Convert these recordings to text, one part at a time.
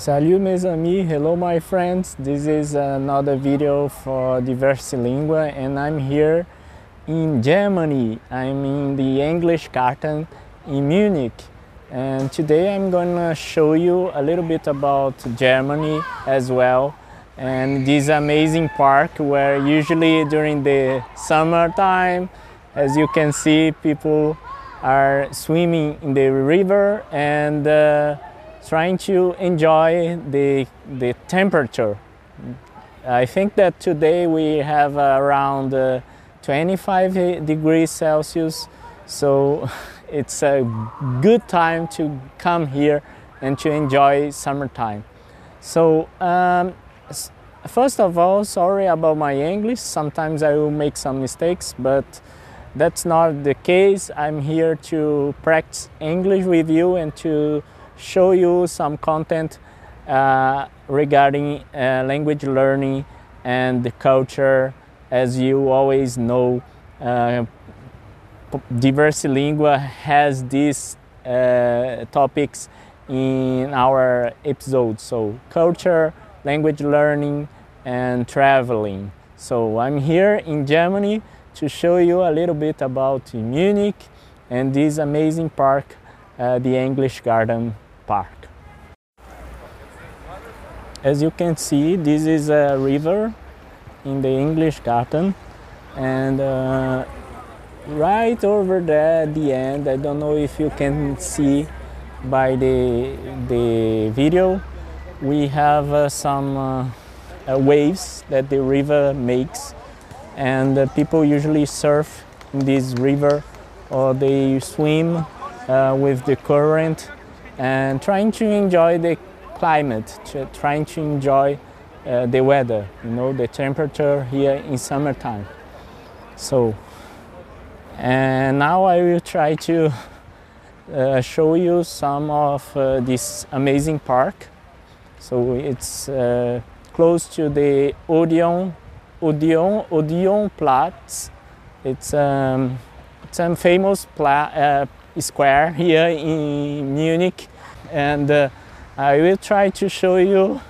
Salut mes amis, hello my friends. This is another video for Diversilingua and I'm here in Germany. I'm in the English Garden in Munich. And today I'm gonna show you a little bit about Germany as well and this amazing park where usually during the summertime as you can see people are swimming in the river and uh, trying to enjoy the, the temperature. I think that today we have around uh, 25 degrees Celsius, so it's a good time to come here and to enjoy summertime. So, um, first of all, sorry about my English. Sometimes I will make some mistakes, but that's not the case. I'm here to practice English with you and to show you some content uh, regarding uh, language learning and culture. As you always know, uh, Diversilingua has these uh, topics in our episodes. So, culture, language learning, and traveling. So, I'm here in Germany to show you a little bit about Munich and this amazing park, uh, the English Garden Park. As you can see, this is a river in the English Garden, and uh, right over there at the end, I don't know if you can see by the, the video, we have uh, some uh, uh waves that the river makes, and people usually surf in this river or they swim uh, with the current and trying to enjoy the climate, trying to enjoy uh, the weather, you know, the temperature here in summertime. So, and now I will try to uh, show you some of uh, this amazing park. So it's uh, close to the Odeon, Odeon, Odeon Platz. It's, um, it's a famous pla- uh, square here in Munich and uh, I will try to show you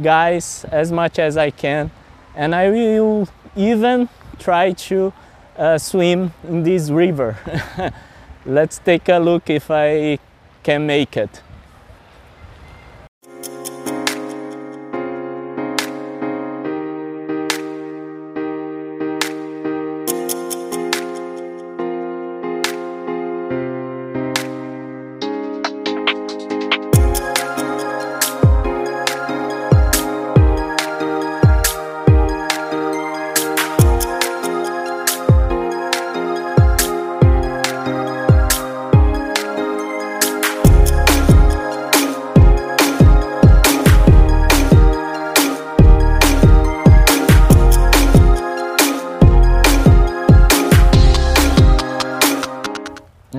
guys as much as I can and I will even try to uh, swim in this river. Let's take a look if I can make it.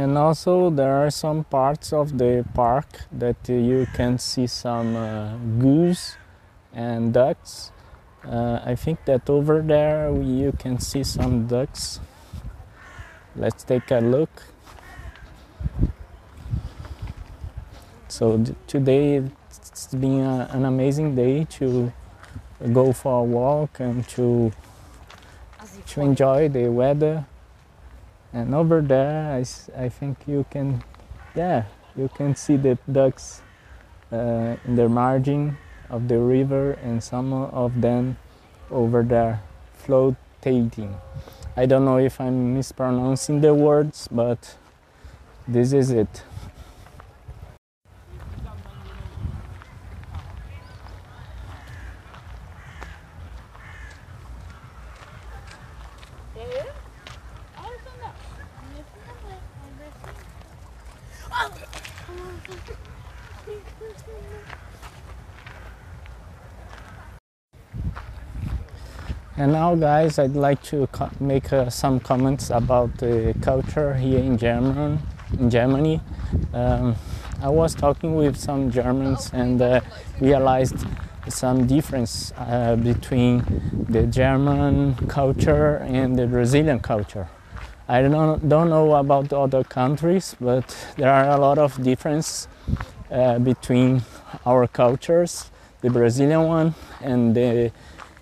And also there are some parts of the park that you can see some uh, goose and ducks. Uh, I think that over there you can see some ducks. Let's take a look. So today it's been a, an amazing day to go for a walk and to to enjoy the weather and over there I, I think you can yeah you can see the ducks uh, in the margin of the river and some of them over there floating I don't know if I'm mispronouncing the words but this is it And now, guys, I'd like to co- make uh, some comments about the culture here in German, in Germany. Um, I was talking with some Germans and uh, realized some difference uh, between the German culture and the Brazilian culture. I don't, don't know about other countries, but there are a lot of difference uh, between our cultures, the Brazilian one and the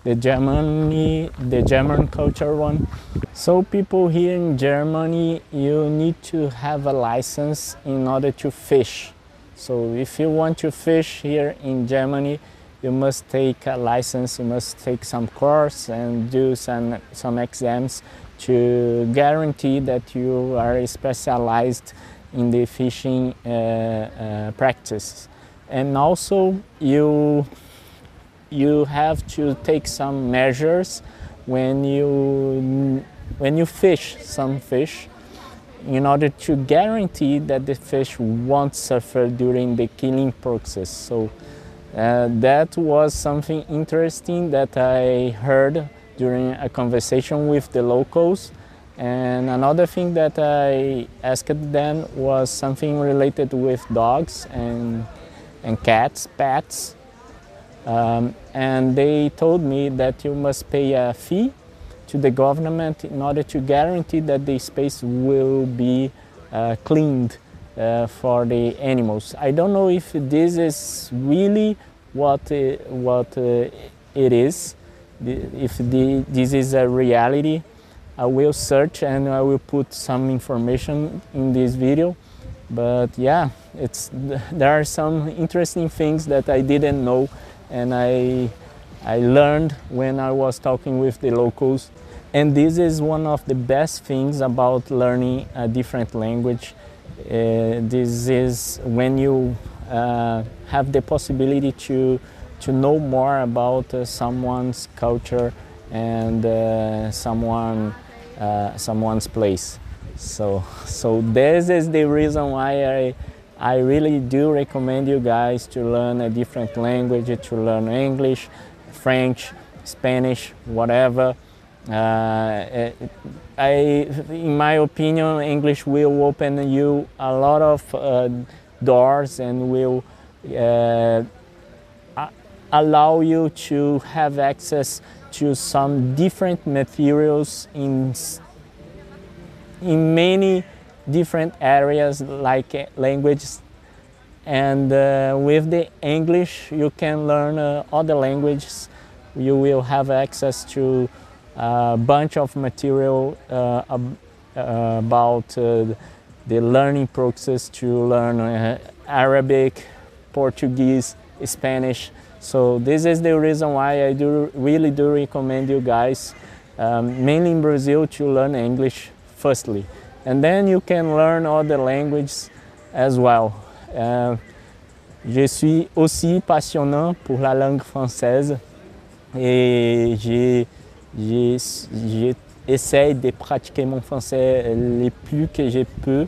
the Germany, the German culture one. So people here in Germany, you need to have a license in order to fish. So if you want to fish here in Germany, you must take a license, you must take some course and do some, some exams to guarantee that you are specialized in the fishing uh, uh, practice. And also you you have to take some measures when you when you fish some fish in order to guarantee that the fish won't suffer during the killing process. So uh, that was something interesting that I heard during a conversation with the locals. And another thing that I asked them was something related with dogs and, and cats, pets. Um, and they told me that you must pay a fee to the government in order to guarantee that the space will be uh, cleaned uh, for the animals. I don't know if this is really what, uh, what uh, it is, if the, this is a reality. I will search and I will put some information in this video. But yeah, it's, there are some interesting things that I didn't know and I, I learned when I was talking with the locals. And this is one of the best things about learning a different language. Uh, this is when you uh, have the possibility to, to know more about uh, someone's culture and uh, someone, uh, someone's place. So, so this is the reason why I, I really do recommend you guys to learn a different language, to learn English, French, Spanish, whatever. Uh, I, in my opinion, English will open you a lot of uh, doors and will uh, allow you to have access to some different materials in, in many different areas like uh, languages and uh, with the English you can learn uh, other languages you will have access to a bunch of material uh, ab uh, about uh, the learning process to learn Arabic, Portuguese, Spanish. So this is the reason why I do really do recommend you guys, um, mainly in Brazil, to learn English firstly. And then you can learn other languages as well. Uh, je suis aussi passionnant pour la langue française et j'essaie de pratiquer mon français le plus que je peux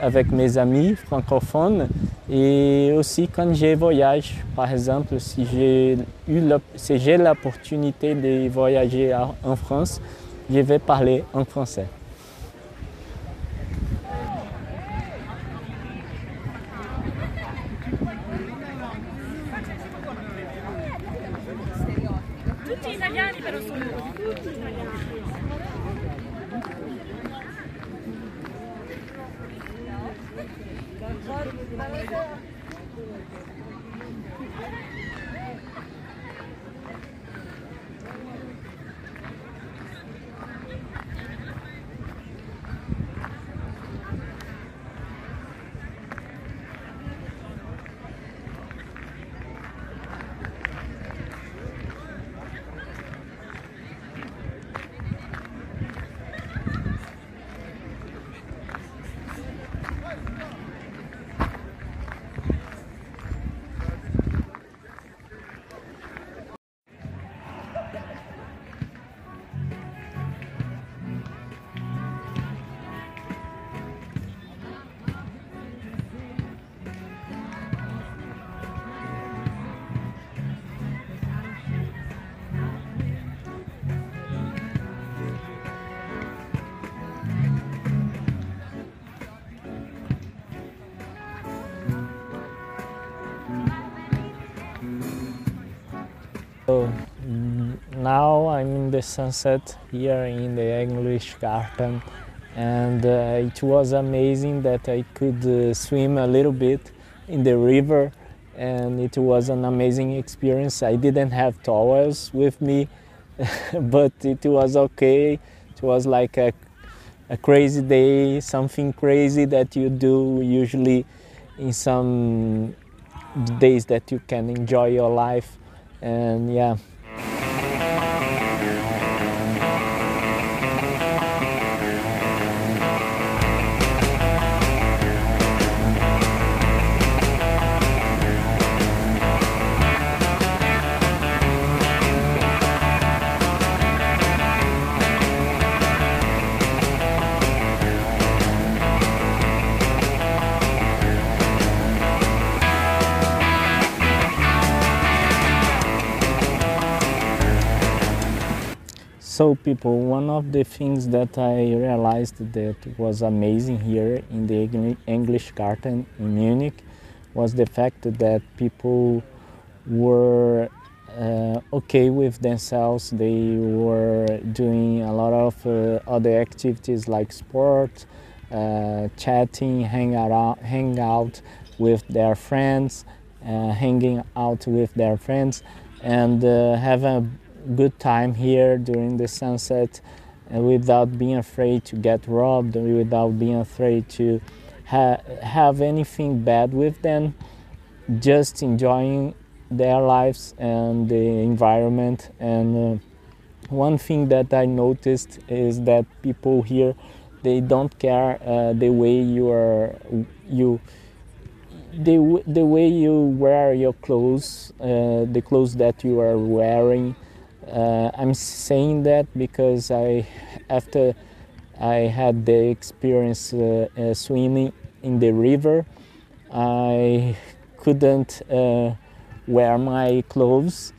avec mes amis francophones et aussi quand je voyage, par exemple, si j'ai l'opportunité de voyager en France, je vais parler en français. Balita. So now I'm in the sunset here in the English Garden and uh, it was amazing that I could uh, swim a little bit in the river and it was an amazing experience. I didn't have towels with me, but it was okay. It was like a, a crazy day, something crazy that you do usually in some days that you can enjoy your life. And yeah, So, people, one of the things that I realized that was amazing here in the English Garden in Munich was the fact that people were uh, okay with themselves. They were doing a lot of uh, other activities like sport, uh, chatting, hang out, hang out with their friends, uh, hanging out with their friends, and uh, have a good time here during the sunset without being afraid to get robbed, without being afraid to ha- have anything bad with them, just enjoying their lives and the environment. And uh, one thing that I noticed is that people here they don't care uh, the way you are you the, the way you wear your clothes, uh, the clothes that you are wearing, uh, I'm saying that because I, after I had the experience uh, uh, swimming in the river, I couldn't uh, wear my clothes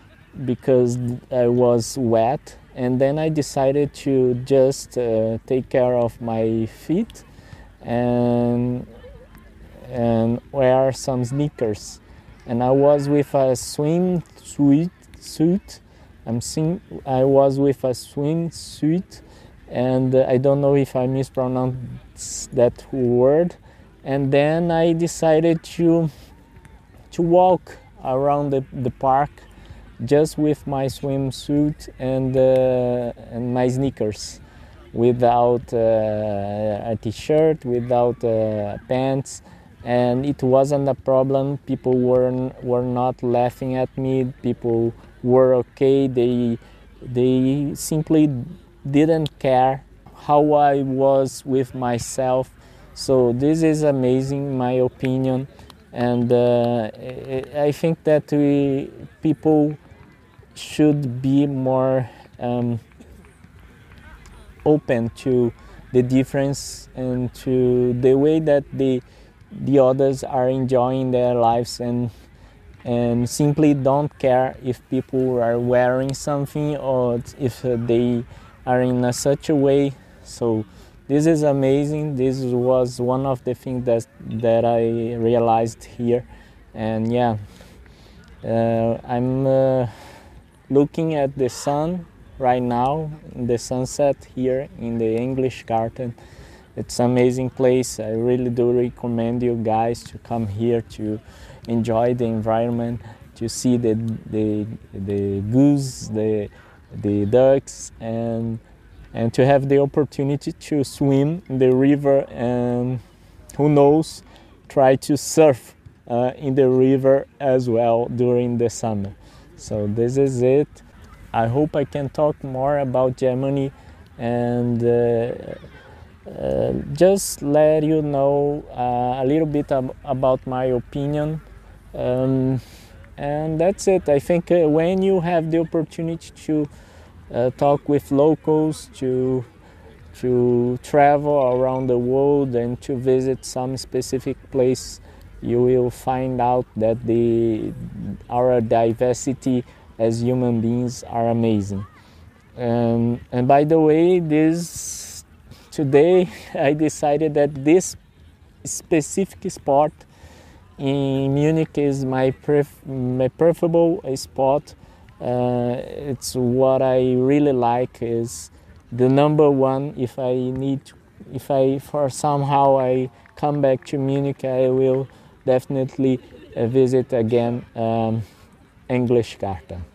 because I was wet, and then I decided to just uh, take care of my feet and and wear some sneakers. And I was with a swim suit suit I'm seeing, I was with a swimsuit, and uh, I don't know if I mispronounced that word. And then I decided to to walk around the, the park just with my swimsuit and uh, and my sneakers, without uh, a t-shirt, without uh, pants, and it wasn't a problem. People were were not laughing at me. People were okay. They they simply didn't care how I was with myself. So this is amazing, my opinion, and uh, I think that we people should be more um, open to the difference and to the way that the the others are enjoying their lives and and simply don't care if people are wearing something or if they are in a such a way. So this is amazing. This was one of the things that that i realized here. And yeah uh, i'm uh, looking at the sun right now the sunset here in the english garden. It's an amazing place. I really do recommend you guys to come here to enjoy the environment, to see the, the, the goose, the, the ducks, and, and to have the opportunity to swim in the river and who knows, try to surf uh, in the river as well during the summer. So this is it. I hope I can talk more about Germany and uh, uh, just let you know uh, a little bit ab- about my opinion um, and that's it. I think uh, when you have the opportunity to uh, talk with locals, to to travel around the world and to visit some specific place, you will find out that the our diversity as human beings are amazing. Um, and by the way, this today I decided that this specific sport in Munich is my, pref- my preferable spot. Uh, it's what I really like is the number one. If I need, to, if I for somehow I come back to Munich, I will definitely visit again um, Englischer Garten.